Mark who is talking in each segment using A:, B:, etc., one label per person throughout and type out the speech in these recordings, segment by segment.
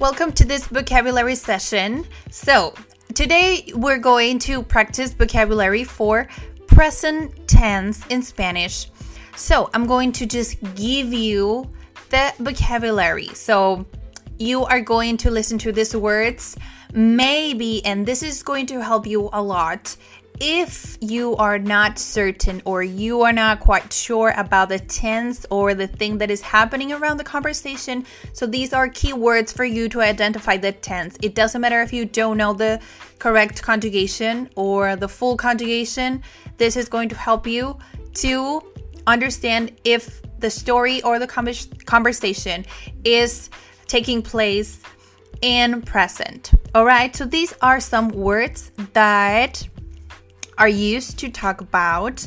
A: Welcome to this vocabulary session. So, today we're going to practice vocabulary for present tense in Spanish. So, I'm going to just give you the vocabulary. So, you are going to listen to these words, maybe, and this is going to help you a lot if you are not certain or you are not quite sure about the tense or the thing that is happening around the conversation. So these are key words for you to identify the tense. It doesn't matter if you don't know the correct conjugation or the full conjugation. This is going to help you to understand if the story or the conversation is taking place in present. All right, so these are some words that are used to talk about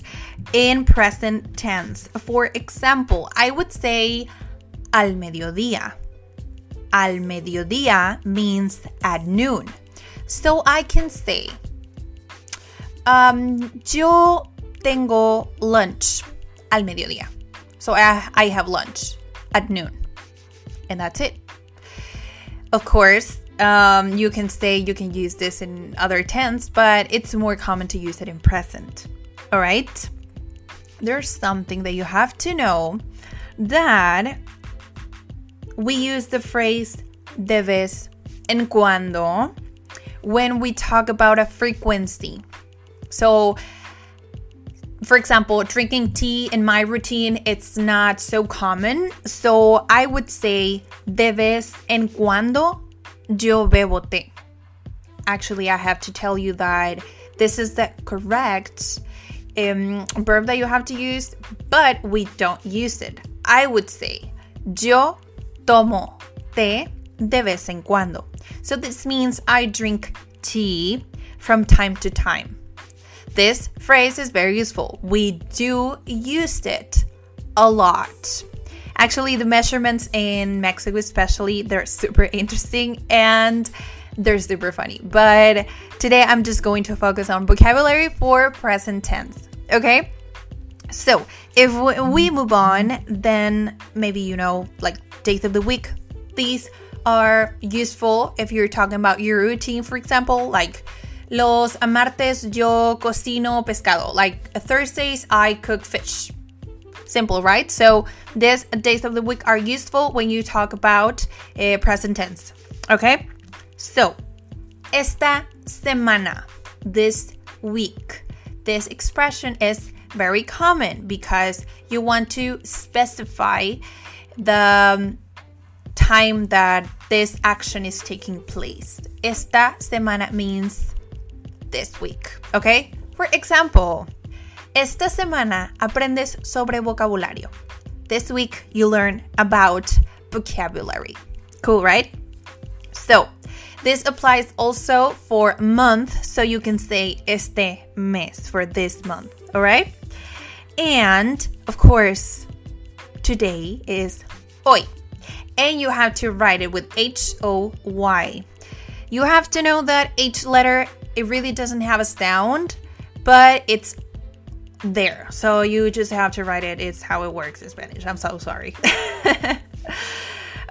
A: in present tense. For example, I would say al mediodía. Al mediodía means at noon. So I can say, um, yo tengo lunch al mediodía. So I, I have lunch at noon. And that's it. Of course, um, you can say you can use this in other tense, but it's more common to use it in present. All right? There's something that you have to know that we use the phrase de vez en cuando when we talk about a frequency. So, for example, drinking tea in my routine, it's not so common. So I would say de vez en cuando yo bebo té. Actually, I have to tell you that this is the correct um, verb that you have to use, but we don't use it. I would say yo tomo té de vez en cuando. So this means I drink tea from time to time. This phrase is very useful. We do use it a lot. Actually, the measurements in Mexico, especially, they're super interesting and they're super funny. But today I'm just going to focus on vocabulary for present tense. Okay? So, if we move on, then maybe you know, like days of the week. These are useful if you're talking about your routine, for example, like Los martes yo cocino pescado. Like Thursdays, I cook fish. Simple, right? So these days of the week are useful when you talk about uh, present tense. Okay? So, esta semana, this week, this expression is very common because you want to specify the um, time that this action is taking place. Esta semana means this week, okay? For example, esta semana aprendes sobre vocabulario. This week you learn about vocabulary. Cool, right? So, this applies also for month, so you can say este mes for this month, all right? And of course, today is hoy, and you have to write it with H O Y. You have to know that each letter it really doesn't have a sound, but it's there. So you just have to write it. It's how it works in Spanish. I'm so sorry.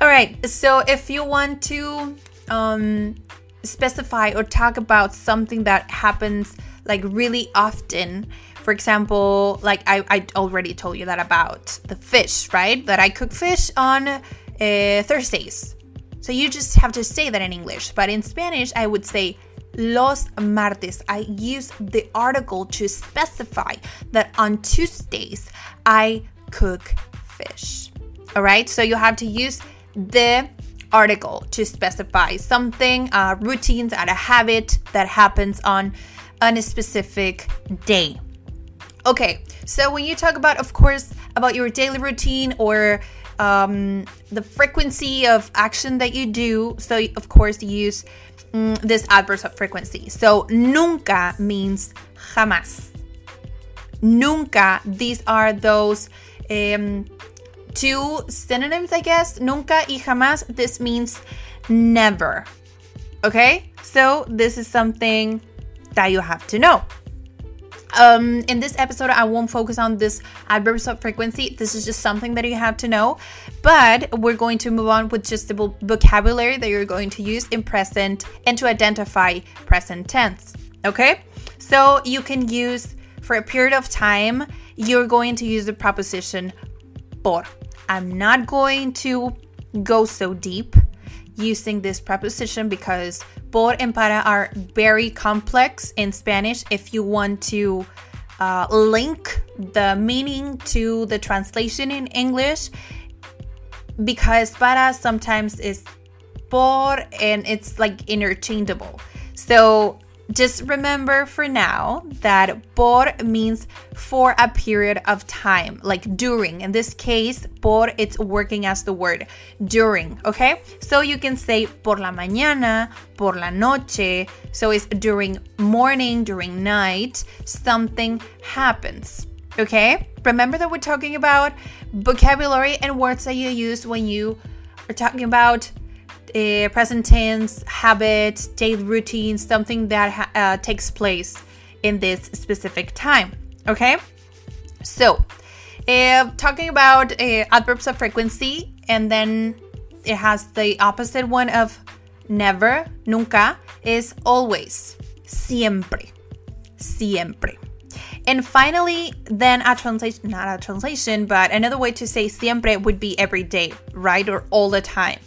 A: All right. So if you want to um, specify or talk about something that happens like really often, for example, like I, I already told you that about the fish, right? That I cook fish on uh, Thursdays. So you just have to say that in English. But in Spanish, I would say los martes. I use the article to specify that on Tuesdays I cook fish. All right, so you have to use the article to specify something, a routine, and a habit that happens on on a specific day. Okay, so when you talk about, of course, about your daily routine or um, the frequency of action that you do, so of course use mm, this adverb of frequency. So nunca means jamás. Nunca. These are those um, two synonyms, I guess. Nunca y jamás. This means never. Okay? So this is something that you have to know. Um, in this episode, I won't focus on this adverbs of frequency. This is just something that you have to know. But we're going to move on with just the vocabulary that you're going to use in present and to identify present tense. Okay? So you can use for a period of time, you're going to use the preposition por. I'm not going to go so deep using this preposition because por and para are very complex in Spanish. If you want to uh, link the meaning to the translation in English, because para sometimes is por and it's like interchangeable. So just remember for now that por means for a period of time, like during. In this case, por it's working as the word during, okay? So you can say por la mañana, por la noche. So it's during morning, during night, something happens. Okay? Remember that we're talking about vocabulary and words that you use when you are talking about uh, present tense, habit, daily routine, something that uh, takes place in this specific time. Okay? So, uh, talking about uh, adverbs of frequency, and then it has the opposite one of never, nunca, is always, siempre, siempre. And finally, then a translation, not a translation, but another way to say siempre would be every day, right? Or all the time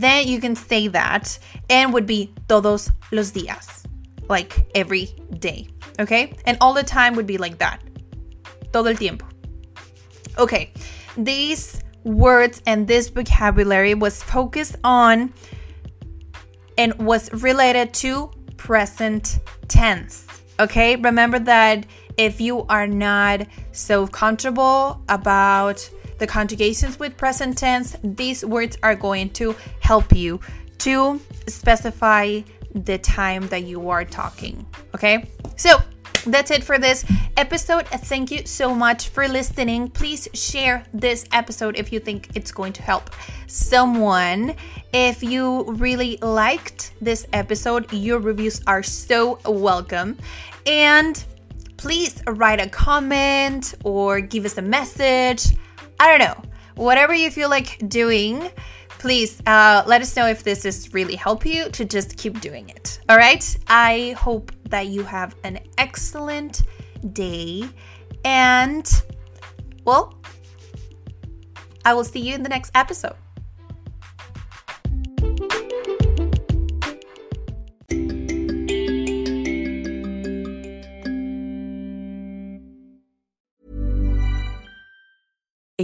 A: then you can say that and would be todos los días, like every day. Okay? And all the time would be like that. Todo el tiempo. Okay. These words and this vocabulary was focused on and was related to present tense. Okay? Remember that if you are not so comfortable about the conjugations with present tense, these words are going to help you to specify the time that you are talking. Okay, so that's it for this episode. Thank you so much for listening. Please share this episode if you think it's going to help someone. If you really liked this episode, your reviews are so welcome. And please write a comment or give us a message. I don't know. Whatever you feel like doing, please uh, let us know if this is really help you to just keep doing it. All right. I hope that you have an excellent day. And, well, I will see you in the next episode.